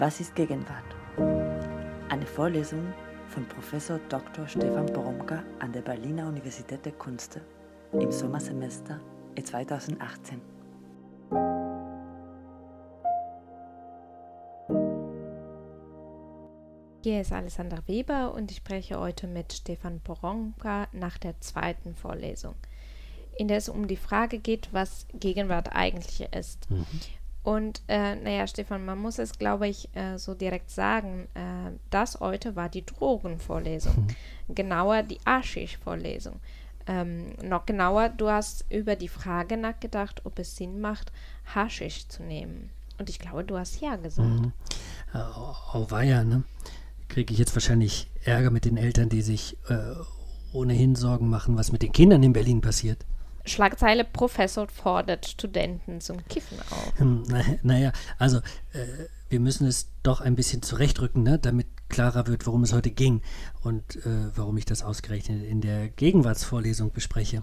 Was ist Gegenwart? Eine Vorlesung von Professor Dr. Stefan Poromka an der Berliner Universität der Künste im Sommersemester 2018. Hier ist Alexander Weber und ich spreche heute mit Stefan Poromka nach der zweiten Vorlesung, in der es um die Frage geht, was Gegenwart eigentlich ist. Mhm. Und äh, naja, Stefan, man muss es, glaube ich, äh, so direkt sagen, äh, das heute war die Drogenvorlesung. Mhm. Genauer die Aschisch-Vorlesung. Ähm, noch genauer, du hast über die Frage nachgedacht, ob es Sinn macht, Haschisch zu nehmen. Und ich glaube, du hast ja gesagt. Mhm. Äh, oh, weia, ne? Kriege ich jetzt wahrscheinlich Ärger mit den Eltern, die sich äh, ohnehin Sorgen machen, was mit den Kindern in Berlin passiert. Schlagzeile Professor fordert Studenten zum Kiffen auf. Hm, naja, also äh, wir müssen es doch ein bisschen zurechtrücken, ne, damit klarer wird, worum es heute ging und äh, warum ich das ausgerechnet in der Gegenwartsvorlesung bespreche.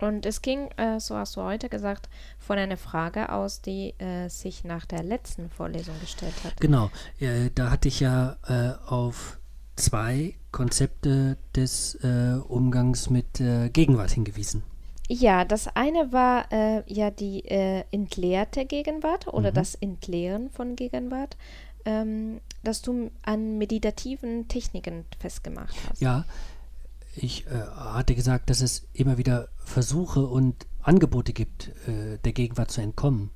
Und es ging, äh, so hast du heute gesagt, von einer Frage aus, die äh, sich nach der letzten Vorlesung gestellt hat. Genau, äh, da hatte ich ja äh, auf zwei Konzepte des Umgangs mit Gegenwart hingewiesen. Ja, das eine war äh, ja die äh, entleerte Gegenwart oder mhm. das Entleeren von Gegenwart, ähm, das du an meditativen Techniken festgemacht hast. Ja, ich äh, hatte gesagt, dass es immer wieder Versuche und Angebote gibt, äh, der Gegenwart zu entkommen.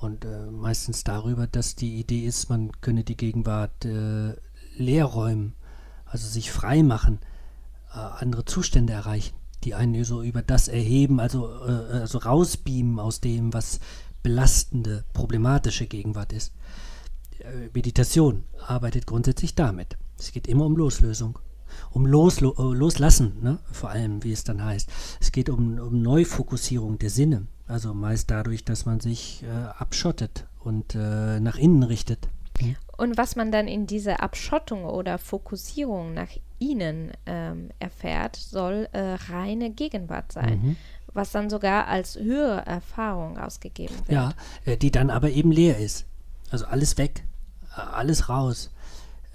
Und äh, meistens darüber, dass die Idee ist, man könne die Gegenwart äh, leer räumen, also sich frei machen, andere Zustände erreichen die einen so über das erheben, also, äh, also rausbeamen aus dem, was belastende, problematische Gegenwart ist. Äh, Meditation arbeitet grundsätzlich damit. Es geht immer um Loslösung, um Loslo äh, Loslassen, ne? vor allem, wie es dann heißt. Es geht um, um Neufokussierung der Sinne, also meist dadurch, dass man sich äh, abschottet und äh, nach innen richtet. Und was man dann in dieser Abschottung oder Fokussierung nach ihnen ähm, erfährt, soll äh, reine Gegenwart sein. Mhm. Was dann sogar als höhere Erfahrung ausgegeben wird. Ja, äh, die dann aber eben leer ist. Also alles weg, äh, alles raus.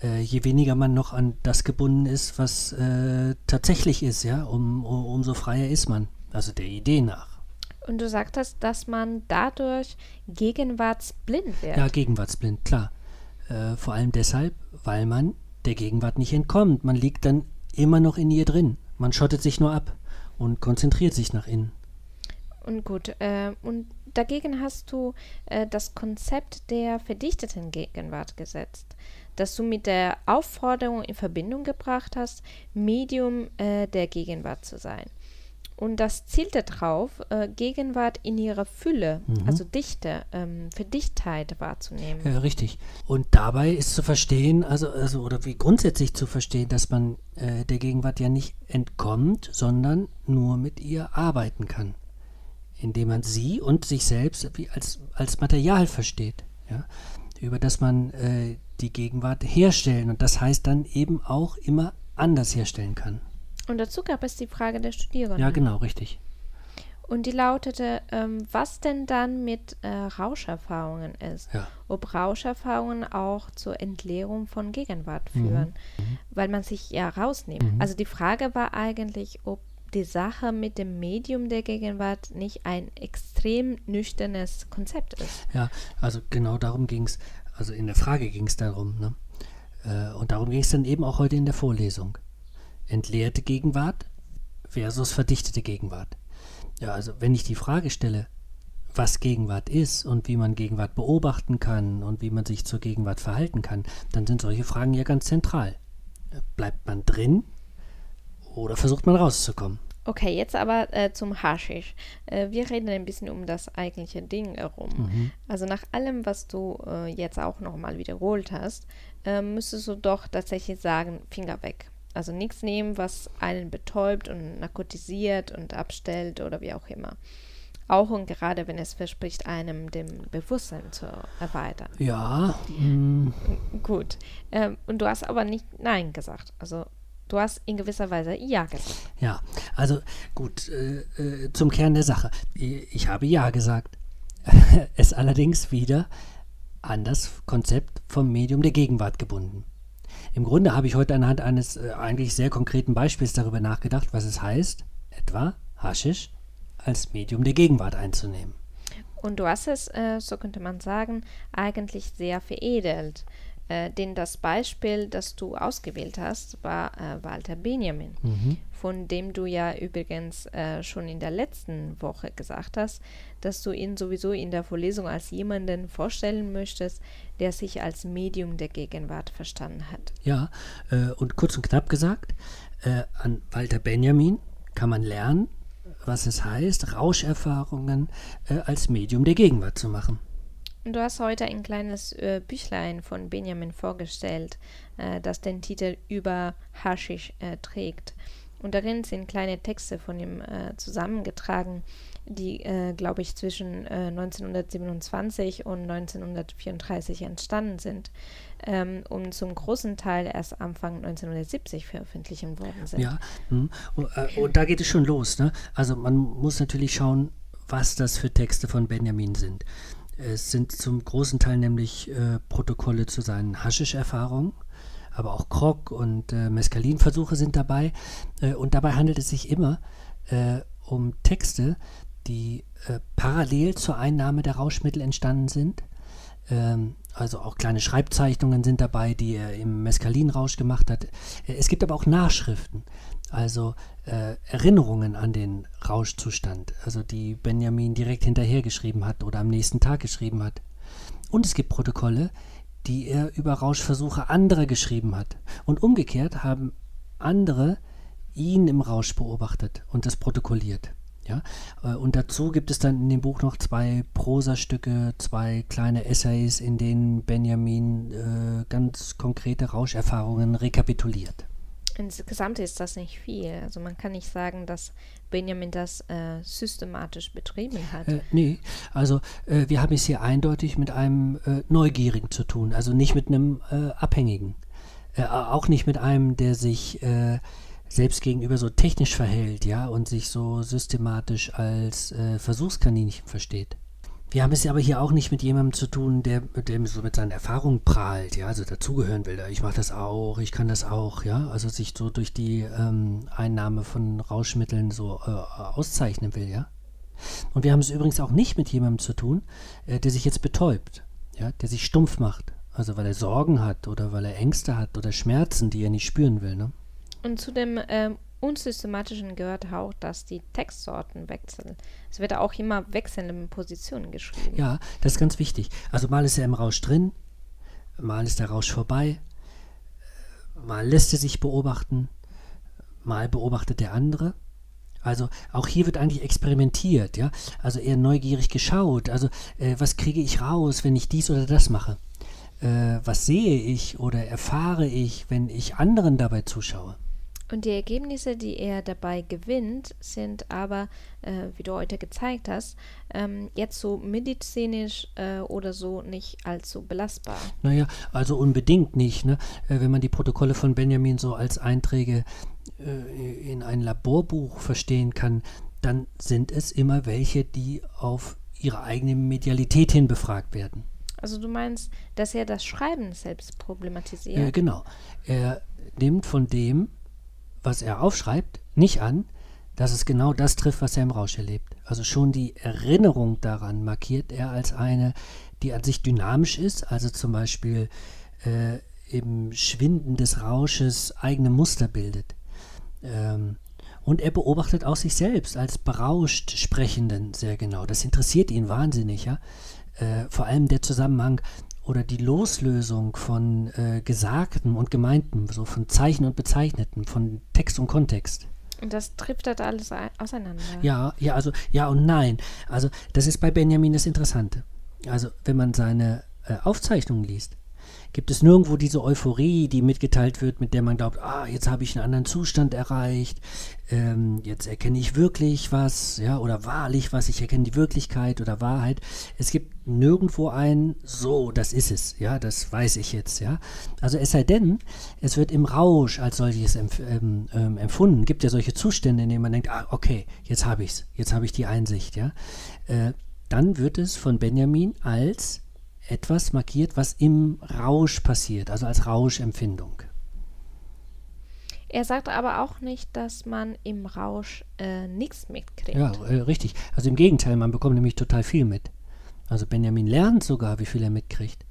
Äh, je weniger man noch an das gebunden ist, was äh, tatsächlich ist, ja, um, um, umso freier ist man. Also der Idee nach. Und du sagtest, dass man dadurch gegenwartsblind wird. Ja, gegenwartsblind, klar. Äh, vor allem deshalb, weil man der Gegenwart nicht entkommt. Man liegt dann immer noch in ihr drin. Man schottet sich nur ab und konzentriert sich nach innen. Und gut, äh, und dagegen hast du äh, das Konzept der verdichteten Gegenwart gesetzt, das du mit der Aufforderung in Verbindung gebracht hast, Medium äh, der Gegenwart zu sein. Und das zielte darauf, äh, Gegenwart in ihrer Fülle, mhm. also Dichte, ähm, Verdichtheit wahrzunehmen. Ja, richtig. Und dabei ist zu verstehen, also, also oder wie grundsätzlich zu verstehen, dass man äh, der Gegenwart ja nicht entkommt, sondern nur mit ihr arbeiten kann. Indem man sie und sich selbst wie als, als Material versteht. Ja? Über das man äh, die Gegenwart herstellen und das heißt dann eben auch immer anders herstellen kann. Und dazu gab es die Frage der Studierenden. Ja, genau, richtig. Und die lautete, ähm, was denn dann mit äh, Rauscherfahrungen ist. Ja. Ob Rauscherfahrungen auch zur Entleerung von Gegenwart mhm. führen, mhm. weil man sich ja rausnimmt. Mhm. Also die Frage war eigentlich, ob die Sache mit dem Medium der Gegenwart nicht ein extrem nüchternes Konzept ist. Ja, also genau darum ging es, also in der Frage ging es darum. Ne? Äh, und darum ging es dann eben auch heute in der Vorlesung entleerte Gegenwart versus verdichtete Gegenwart. Ja, also wenn ich die Frage stelle, was Gegenwart ist und wie man Gegenwart beobachten kann und wie man sich zur Gegenwart verhalten kann, dann sind solche Fragen ja ganz zentral. Bleibt man drin oder versucht man rauszukommen? Okay, jetzt aber äh, zum Haschisch. Äh, wir reden ein bisschen um das eigentliche Ding herum. Mhm. Also nach allem, was du äh, jetzt auch nochmal wiederholt hast, äh, müsstest du doch tatsächlich sagen, Finger weg. Also nichts nehmen, was einen betäubt und narkotisiert und abstellt oder wie auch immer. Auch und gerade wenn es verspricht, einem dem Bewusstsein zu erweitern. Ja. Mm. Gut. Ähm, und du hast aber nicht Nein gesagt. Also du hast in gewisser Weise Ja gesagt. Ja, also gut, äh, äh, zum Kern der Sache. Ich habe Ja gesagt. es allerdings wieder an das Konzept vom Medium der Gegenwart gebunden. Im Grunde habe ich heute anhand eines äh, eigentlich sehr konkreten Beispiels darüber nachgedacht, was es heißt, etwa Haschisch als Medium der Gegenwart einzunehmen. Und du hast es, äh, so könnte man sagen, eigentlich sehr veredelt. Äh, denn das Beispiel, das du ausgewählt hast, war äh, Walter Benjamin, mhm. von dem du ja übrigens äh, schon in der letzten Woche gesagt hast, dass du ihn sowieso in der Vorlesung als jemanden vorstellen möchtest, der sich als Medium der Gegenwart verstanden hat. Ja, äh, und kurz und knapp gesagt, äh, an Walter Benjamin kann man lernen, was es heißt, Rauscherfahrungen äh, als Medium der Gegenwart zu machen. Du hast heute ein kleines äh, Büchlein von Benjamin vorgestellt, äh, das den Titel Über Haschisch äh, trägt. Und darin sind kleine Texte von ihm äh, zusammengetragen, die, äh, glaube ich, zwischen 1927 äh, und 1934 entstanden sind ähm, und zum großen Teil erst Anfang 1970 veröffentlicht worden sind. Ja, hm. und, und da geht es schon los. Ne? Also man muss natürlich schauen, was das für Texte von Benjamin sind. Es sind zum großen Teil nämlich äh, Protokolle zu seinen Haschisch-Erfahrungen, aber auch Krog- und äh, Mescalin-Versuche sind dabei. Äh, und dabei handelt es sich immer äh, um Texte, die äh, parallel zur Einnahme der Rauschmittel entstanden sind. Ähm, also auch kleine Schreibzeichnungen sind dabei, die er im Mescalin-Rausch gemacht hat. Äh, es gibt aber auch Nachschriften also äh, Erinnerungen an den Rauschzustand, also die Benjamin direkt hinterher geschrieben hat oder am nächsten Tag geschrieben hat. Und es gibt Protokolle, die er über Rauschversuche anderer geschrieben hat. Und umgekehrt haben andere ihn im Rausch beobachtet und das protokolliert. Ja? Äh, und dazu gibt es dann in dem Buch noch zwei Prosastücke, zwei kleine Essays, in denen Benjamin äh, ganz konkrete Rauscherfahrungen rekapituliert. Insgesamt ist das nicht viel. Also man kann nicht sagen, dass Benjamin das äh, systematisch betrieben hat. Äh, nee, also äh, wir haben es hier eindeutig mit einem äh, Neugierigen zu tun, also nicht mit einem äh, Abhängigen. Auch nicht mit einem, der sich selbst gegenüber so technisch verhält, ja, und sich so systematisch als Versuchskaninchen versteht. Wir haben es aber hier auch nicht mit jemandem zu tun, der, der so mit seinen Erfahrungen prahlt, ja, also dazugehören will. Ich mache das auch, ich kann das auch, ja, also sich so durch die ähm, Einnahme von Rauschmitteln so äh, auszeichnen will, ja. Und wir haben es übrigens auch nicht mit jemandem zu tun, äh, der sich jetzt betäubt, ja, der sich stumpf macht, also weil er Sorgen hat oder weil er Ängste hat oder Schmerzen, die er nicht spüren will, ne? Und zu dem ähm, Unsystematischen gehört auch, dass die Textsorten wechseln. Es wird auch immer wechselnde Positionen geschrieben. Ja, das ist ganz wichtig. Also mal ist er im Rausch drin, mal ist der Rausch vorbei, mal lässt er sich beobachten, mal beobachtet der andere. Also auch hier wird eigentlich experimentiert, ja. Also eher neugierig geschaut. Also äh, was kriege ich raus, wenn ich dies oder das mache? Äh, was sehe ich oder erfahre ich, wenn ich anderen dabei zuschaue? Und die Ergebnisse, die er dabei gewinnt, sind aber, äh, wie du heute gezeigt hast, ähm, jetzt so medizinisch äh, oder so nicht allzu belastbar. Naja, also unbedingt nicht. Ne? Äh, wenn man die Protokolle von Benjamin so als Einträge äh, in ein Laborbuch verstehen kann, dann sind es immer welche, die auf ihre eigene Medialität hin befragt werden. Also du meinst, dass er das Schreiben selbst problematisiert? Ja, genau. Er nimmt von dem, was er aufschreibt, nicht an, dass es genau das trifft, was er im Rausch erlebt. Also schon die Erinnerung daran markiert er als eine, die an sich dynamisch ist, also zum Beispiel äh, im Schwinden des Rausches eigene Muster bildet. Ähm, und er beobachtet auch sich selbst als berauscht Sprechenden sehr genau. Das interessiert ihn wahnsinnig, ja. Äh, vor allem der Zusammenhang oder die Loslösung von äh, Gesagtem und Gemeintem, so von Zeichen und Bezeichneten, von Text und Kontext. Und das trifft das alles auseinander. Ja, ja, also ja und nein. Also das ist bei Benjamin das Interessante. Also wenn man seine äh, Aufzeichnungen liest, gibt es nirgendwo diese Euphorie, die mitgeteilt wird, mit der man glaubt, ah, jetzt habe ich einen anderen Zustand erreicht, ähm, jetzt erkenne ich wirklich was, ja, oder wahrlich was, ich erkenne die Wirklichkeit oder Wahrheit. Es gibt nirgendwo ein, so, das ist es, ja, das weiß ich jetzt, ja. Also es sei denn, es wird im Rausch als solches empf ähm, ähm, empfunden. Gibt ja solche Zustände, in denen man denkt, ah, okay, jetzt habe ich es, jetzt habe ich die Einsicht, ja. Äh, dann wird es von Benjamin als etwas markiert, was im Rausch passiert, also als Rauschempfindung. Er sagt aber auch nicht, dass man im Rausch äh, nichts mitkriegt. Ja, äh, richtig. Also im Gegenteil, man bekommt nämlich total viel mit. Also Benjamin lernt sogar, wie viel er mitkriegt.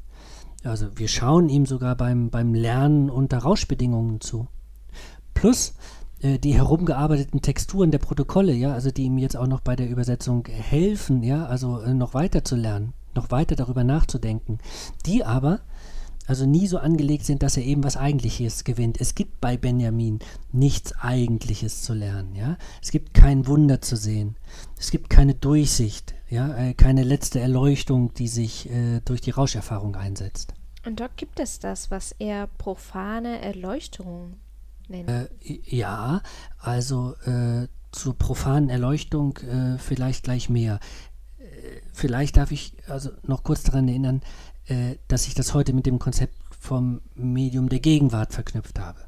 Also wir schauen ihm sogar beim, beim Lernen unter Rauschbedingungen zu. Plus äh, die herumgearbeiteten Texturen der Protokolle, ja, also die ihm jetzt auch noch bei der Übersetzung helfen, ja, also äh, noch weiter zu lernen, noch weiter darüber nachzudenken. Die aber also nie so angelegt sind, dass er eben was Eigentliches gewinnt. Es gibt bei Benjamin nichts Eigentliches zu lernen, ja. Es gibt kein Wunder zu sehen. Es gibt keine Durchsicht, ja, äh, keine letzte Erleuchtung, die sich äh, durch die Rauscherfahrung einsetzt. Und dort gibt es das, was er profane Erleuchtung nennt. Äh, ja, also äh, zur profanen Erleuchtung äh, vielleicht gleich mehr. Äh, vielleicht darf ich also noch kurz daran erinnern, äh, dass ich das heute mit dem Konzept vom Medium der Gegenwart verknüpft habe.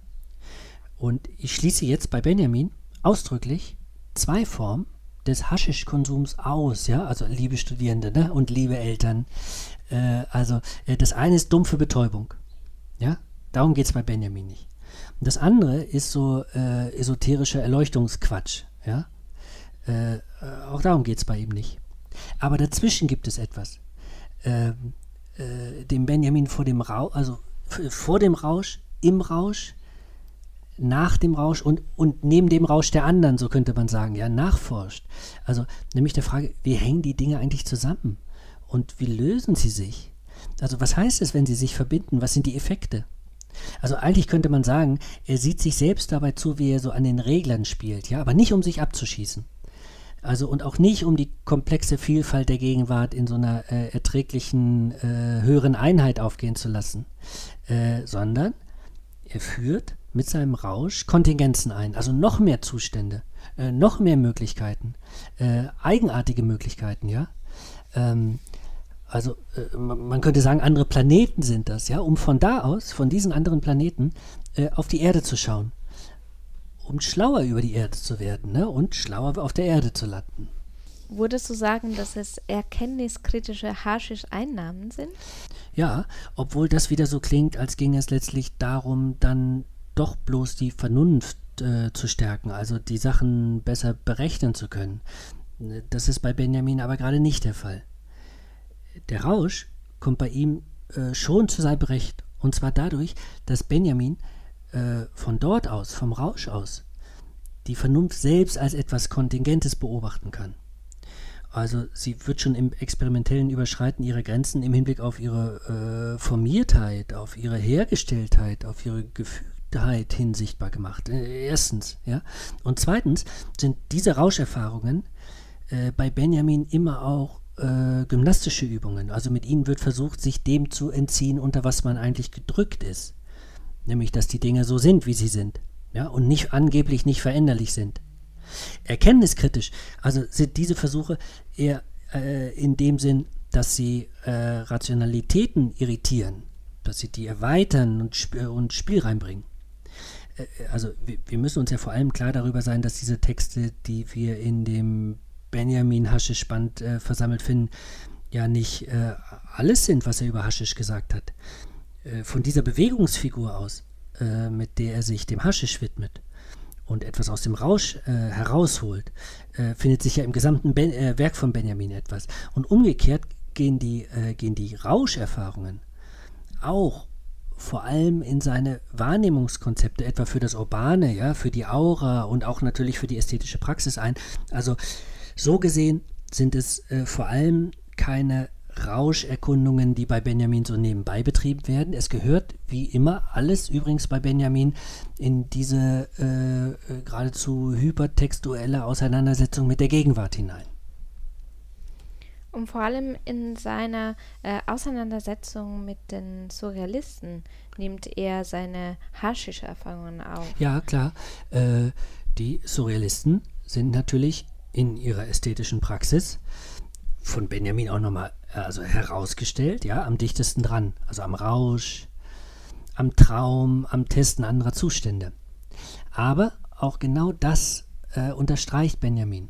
Und ich schließe jetzt bei Benjamin ausdrücklich zwei Formen des Haschischkonsums aus, ja, also liebe Studierende ne? und liebe Eltern. Äh, also äh, das eine ist dumpfe Betäubung, ja, darum geht es bei Benjamin nicht. Und das andere ist so äh, esoterischer Erleuchtungsquatsch, ja. Äh, auch darum geht es bei ihm nicht. Aber dazwischen gibt es etwas. Ähm, äh, dem Benjamin vor dem Rausch, also vor dem Rausch, im Rausch, nach dem Rausch und, und neben dem Rausch der anderen, so könnte man sagen, ja, nachforscht. Also nämlich der Frage, wie hängen die Dinge eigentlich zusammen und wie lösen sie sich? Also was heißt es, wenn sie sich verbinden? Was sind die Effekte? Also eigentlich könnte man sagen, er sieht sich selbst dabei zu, wie er so an den Reglern spielt, ja, aber nicht um sich abzuschießen. Also und auch nicht um die komplexe Vielfalt der Gegenwart in so einer äh, erträglichen äh, höheren Einheit aufgehen zu lassen, äh, sondern er führt mit seinem Rausch Kontingenzen ein, also noch mehr Zustände, äh, noch mehr Möglichkeiten, äh, eigenartige Möglichkeiten, ja. Ähm, also äh, man könnte sagen, andere Planeten sind das, ja, um von da aus, von diesen anderen Planeten, auf die Erde zu schauen um schlauer über die Erde zu werden ne? und schlauer auf der Erde zu landen. Würdest du sagen, dass es erkenntniskritische Haschisch-Einnahmen sind? Ja, obwohl das wieder so klingt, als ging es letztlich darum, dann doch bloß die Vernunft äh, zu stärken, also die Sachen besser berechnen zu können. Das ist bei Benjamin aber gerade nicht der Fall. Der Rausch kommt bei ihm äh, schon zu seinem Recht. Und zwar dadurch, dass Benjamin äh, von dort aus, vom Rausch aus, die Vernunft selbst als etwas Kontingentes beobachten kann. Also sie wird schon im experimentellen Überschreiten ihrer Grenzen im Hinblick auf ihre äh, Formiertheit, auf ihre Hergestelltheit, auf ihre Gefügtheit hin sichtbar gemacht. Äh, erstens, ja. Und zweitens sind diese Rauscherfahrungen äh, bei Benjamin immer auch äh, gymnastische Übungen. Also mit ihnen wird versucht, sich dem zu entziehen, unter was man eigentlich gedrückt ist nämlich dass die Dinge so sind, wie sie sind, ja, und nicht angeblich nicht veränderlich sind. Erkenntniskritisch, also sind diese Versuche eher äh, in dem Sinn, dass sie äh, Rationalitäten irritieren, dass sie die erweitern und, sp und Spiel reinbringen. Äh, also wir, wir, müssen uns ja vor allem klar darüber sein, dass diese Texte, die wir in dem Benjamin Haschisch-Band äh, versammelt finden, ja nicht äh, alles sind, was er über Haschisch gesagt hat. Äh, von dieser Bewegungsfigur aus, äh, mit der er sich dem Haschisch widmet und etwas aus dem Rausch äh, herausholt, äh, findet sich ja im gesamten ben äh, Werk von Benjamin etwas. Und umgekehrt gehen die, äh, gehen die Rauscherfahrungen auch vor allem in seine Wahrnehmungskonzepte, etwa für das Urbane, ja, für die Aura und auch natürlich für die ästhetische Praxis ein. Also so gesehen sind es vor allem keine Rauscherkundungen, die bei Benjamin so nebenbei betrieben werden. Es gehört, wie immer, alles übrigens bei Benjamin in diese äh, äh, geradezu hypertextuelle Auseinandersetzung mit der Gegenwart hinein. Und vor allem in seiner äh, Auseinandersetzung mit den Surrealisten nimmt er seine haschische Erfahrungen auf. Ja, klar. Äh, die Surrealisten sind natürlich in ihrer ästhetischen Praxis von Benjamin auch nochmal also herausgestellt, ja, am dichtesten dran. Also am Rausch, am Traum, am Testen anderer Zustände. Aber auch genau das äh, unterstreicht Benjamin.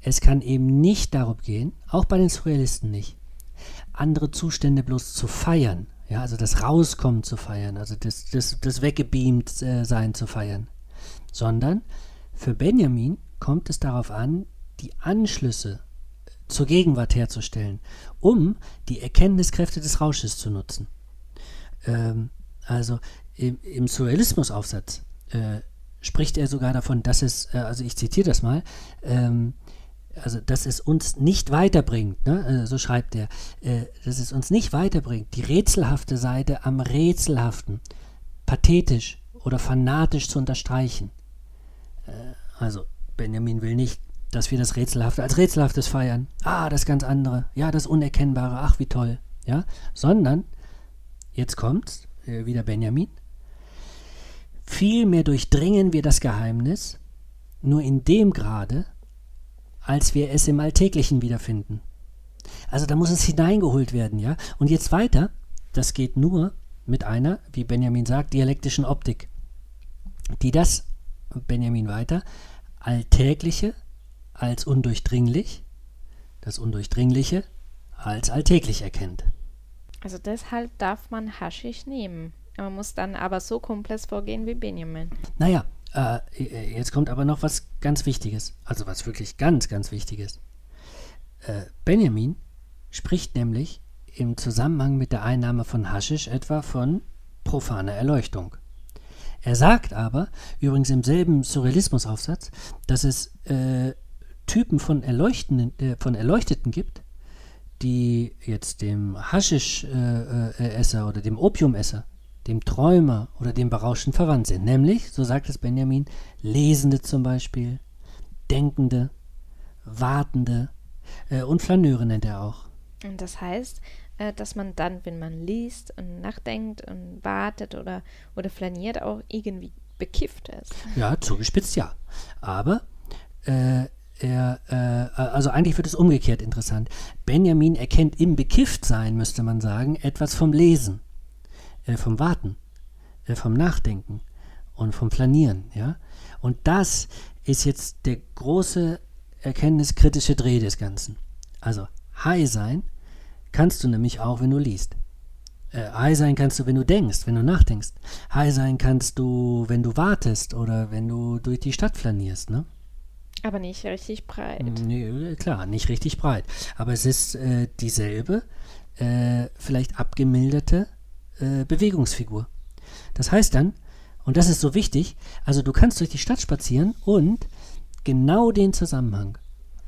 Es kann eben nicht darum gehen, auch bei den Surrealisten nicht, andere Zustände bloß zu feiern. Ja, also das Rauskommen zu feiern, also das, das, das Weggebeamt äh, sein zu feiern. Sondern für Benjamin kommt es darauf an, die Anschlüsse zur Gegenwart herzustellen, um die Erkenntniskräfte des Rausches zu nutzen. Ähm, also im, im Surrealismusaufsatz äh, spricht er sogar davon, dass es, äh, also ich zitiere das mal, ähm, also dass es uns nicht weiterbringt, ne? also so schreibt er, äh, dass es uns nicht weiterbringt, die rätselhafte Seite am Rätselhaften pathetisch oder fanatisch zu unterstreichen. Äh, also Benjamin will nicht, dass wir das Rätselhafte als Rätselhaftes feiern. Ah, das ganz andere. Ja, das Unerkennbare. Ach, wie toll. Ja, sondern, jetzt kommt's, äh, wieder Benjamin. Vielmehr durchdringen wir das Geheimnis nur in dem Grade, als wir es im Alltäglichen wiederfinden. Also da muss es hineingeholt werden, ja. Und jetzt weiter, das geht nur mit einer, wie Benjamin sagt, dialektischen Optik, die das, Benjamin weiter, Alltägliche als undurchdringlich, das Undurchdringliche als alltäglich erkennt. Also deshalb darf man Haschisch nehmen. Man muss dann aber so komplex vorgehen wie Benjamin. Naja, äh, jetzt kommt aber noch was ganz Wichtiges. Also was wirklich ganz, ganz Wichtiges. Äh, Benjamin spricht nämlich im Zusammenhang mit der Einnahme von Haschisch etwa von profaner Erleuchtung. Er sagt aber, übrigens im selben Surrealismusaufsatz, dass es äh, Typen von, Erleuchtenden, äh, von Erleuchteten gibt, die jetzt dem Haschisch-Esser äh, äh oder dem Opiumesser, dem Träumer oder dem Berauschten verwandt sind. Nämlich, so sagt es Benjamin, Lesende zum Beispiel, Denkende, Wartende äh, und Flaneure nennt er auch. Und das heißt, dass man dann, wenn man liest und nachdenkt und wartet oder, oder flaniert, auch irgendwie bekifft ist. Ja, zugespitzt ja. Aber äh, er, äh, also eigentlich wird es umgekehrt interessant. Benjamin erkennt im Bekifftsein, müsste man sagen, etwas vom Lesen, äh, vom Warten, äh, vom Nachdenken und vom Flanieren. Ja? Und das ist jetzt der große erkenntniskritische Dreh des Ganzen. Also High sein kannst du nämlich auch, wenn du liest. Äh, high sein kannst du, wenn du denkst, wenn du nachdenkst. High sein kannst du, wenn du wartest oder wenn du durch die Stadt flanierst, ne? Aber nicht richtig breit. Nee, klar, nicht richtig breit. Aber es ist äh, dieselbe, äh, vielleicht abgemilderte äh, Bewegungsfigur. Das heißt dann, und das ist so wichtig, also du kannst durch die Stadt spazieren und genau den Zusammenhang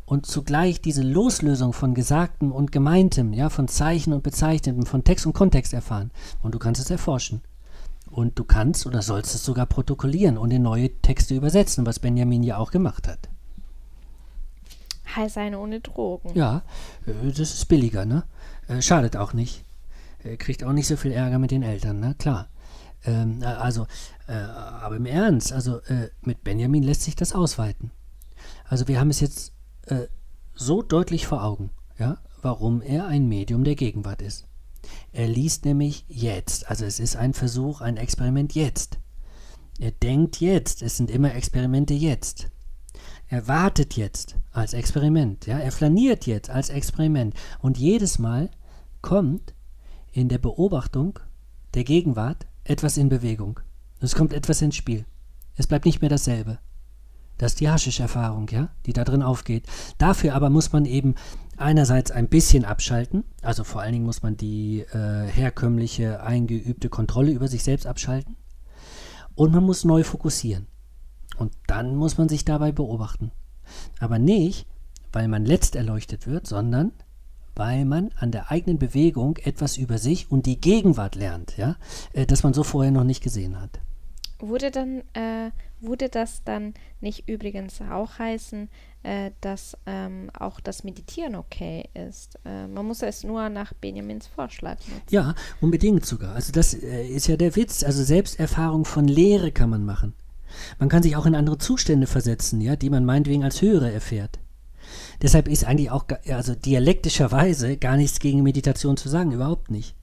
und zugleich diese Loslösung von Gesagtem und Gemeintem, ja, von Zeichen und Bezeichnetem, von Text und Kontext erfahren. Und du kannst es erforschen. Und du kannst oder sollst es sogar protokollieren und in neue Texte übersetzen, was Benjamin ja auch gemacht hat. High sein ohne Drogen. Ja, äh, das ist billiger, ne? Äh, schadet auch nicht. Kriegt auch nicht so viel Ärger mit den Eltern, ne? Klar. Ähm, also, äh, aber im Ernst, also äh, mit Benjamin lässt sich das ausweiten. Also wir haben es jetzt äh, so deutlich vor Augen, ja, warum er ein Medium der Gegenwart ist. Er liest nämlich jetzt, also es ist ein Versuch, ein Experiment jetzt. Er denkt jetzt, es sind immer Experimente jetzt. Er wartet jetzt als Experiment, ja, er flaniert jetzt als Experiment und jedes Mal kommt in der Beobachtung der Gegenwart etwas in Bewegung. Es kommt etwas ins Spiel. Es bleibt nicht mehr dasselbe. Das ist die Haschisch-Erfahrung, ja, die da drin aufgeht. Dafür aber muss man eben einerseits ein bisschen abschalten, also vor allen Dingen muss man die äh, herkömmliche, eingeübte Kontrolle über sich selbst abschalten. Und man muss neu fokussieren. Und dann muss man sich dabei beobachten. Aber nicht, weil man letzt erleuchtet wird, sondern weil man an der eigenen Bewegung etwas über sich und die Gegenwart lernt, ja, äh, das man so vorher noch nicht gesehen hat. Wurde dann, äh, würde das dann nicht übrigens auch heißen, äh, dass ähm, auch das Meditieren okay ist? Äh, man muss es nur nach Benjamins Vorschlag nutzen. Ja, unbedingt sogar. Also das äh, ist ja der Witz. Also Selbsterfahrung von Lehre kann man machen. Man kann sich auch in andere Zustände versetzen, ja, die man meinetwegen als höhere erfährt. Deshalb ist eigentlich auch also dialektischerweise gar nichts gegen Meditation zu sagen, überhaupt nicht.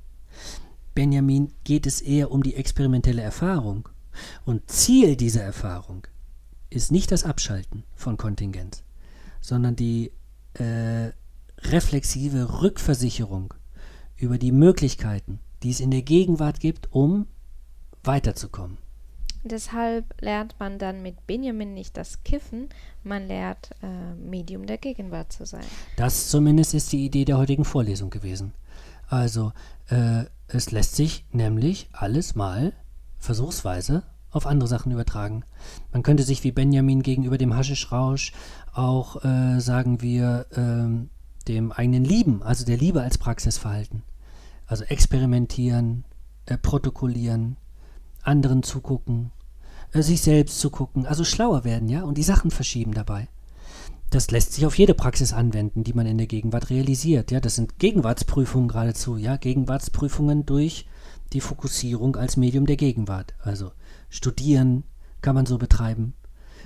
Benjamin geht es eher um die experimentelle Erfahrung. Und Ziel dieser Erfahrung ist nicht das Abschalten von Kontingenz, sondern die äh, reflexive Rückversicherung über die Möglichkeiten, die es in der Gegenwart gibt, um weiterzukommen. Deshalb lernt man dann mit Benjamin nicht das Kiffen, man lernt äh, Medium der Gegenwart zu sein. Das zumindest ist die Idee der heutigen Vorlesung gewesen. Also äh, es lässt sich nämlich alles mal versuchsweise auf andere Sachen übertragen. Man könnte sich wie Benjamin gegenüber dem Haschischrausch auch, äh, sagen wir, äh, dem eigenen Lieben, also der Liebe als Praxis verhalten. Also experimentieren, äh, protokollieren, anderen zugucken, äh, sich selbst zugucken, also schlauer werden, ja, und die Sachen verschieben dabei. Das lässt sich auf jede Praxis anwenden, die man in der Gegenwart realisiert. Ja, das sind Gegenwartsprüfungen geradezu, ja, Gegenwartsprüfungen durch die Fokussierung als Medium der Gegenwart. Also studieren kann man so betreiben.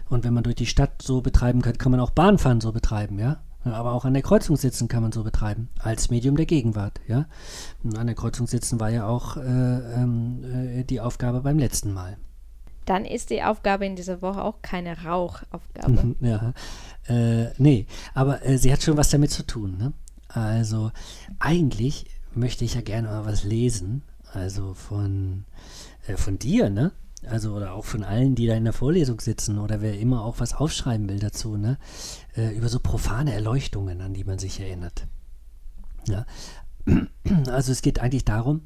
Und wenn man durch die Stadt so betreiben kann, kann man auch Bahnfahren so betreiben, ja. Aber auch an der Kreuzung sitzen kann man so betreiben, als Medium der Gegenwart, ja. Und an der Kreuzung sitzen war ja auch äh, äh, die Aufgabe beim letzten Mal. Dann ist die Aufgabe in dieser Woche auch keine Rauchaufgabe. ja, äh, nee, aber äh, sie hat schon was damit zu tun. Ne? Also eigentlich möchte ich ja gerne mal was lesen, also von, äh, von dir, ne? Also oder auch von allen, die da in der Vorlesung sitzen oder wer immer auch was aufschreiben will dazu, ne? Äh, über so profane Erleuchtungen, an die man sich erinnert. Ja? Also es geht eigentlich darum,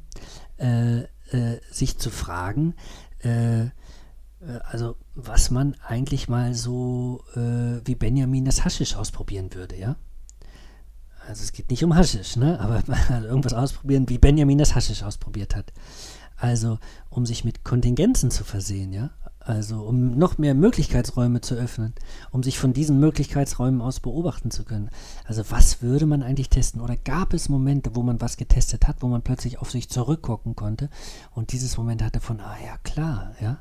äh, äh, sich zu fragen, äh, äh, also was man eigentlich mal so äh, wie Benjamin das Haschisch ausprobieren würde, ja? Also es geht nicht um Haschisch, ne? Aber irgendwas ausprobieren, wie Benjamin das Haschisch ausprobiert hat. Also um sich mit Kontingenzen zu versehen, ja? Also um noch mehr Möglichkeitsräume zu öffnen, um sich von diesen Möglichkeitsräumen aus beobachten zu können. Also was würde man eigentlich testen? Oder gab es Momente, wo man was getestet hat, wo man plötzlich auf sich zurückgucken konnte und dieses Moment hatte von, ah ja klar, ja,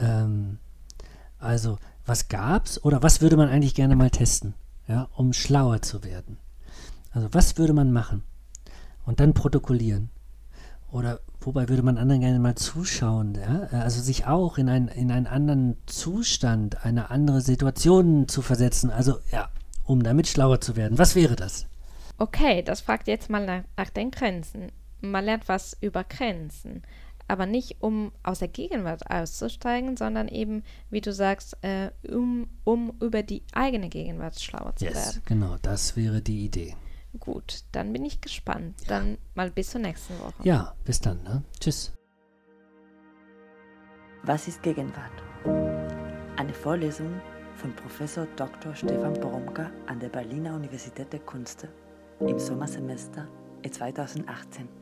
ähm, also, was gab's oder was würde man eigentlich gerne mal testen, ja, um schlauer zu werden? Also, was würde man machen? Und dann protokollieren. Oder wobei würde man anderen gerne mal zuschauen, ja? also sich auch in, ein, in einen anderen Zustand, eine andere Situation zu versetzen, also ja, um damit schlauer zu werden. Was wäre das? Okay, das fragt jetzt mal nach, nach den Grenzen. Man lernt was über Grenzen aber nicht um aus der Gegenwart auszusteigen, sondern eben, wie du sagst, äh, um, um über die eigene Gegenwart schlauer zu yes, werden. Genau, das wäre die Idee. Gut, dann bin ich gespannt. Ja. Dann mal bis zur nächsten Woche. Ja, bis dann. Ne? Tschüss. Was ist Gegenwart? Eine Vorlesung von Professor Dr. Stefan Boromka an der Berliner Universität der Künste im Sommersemester 2018.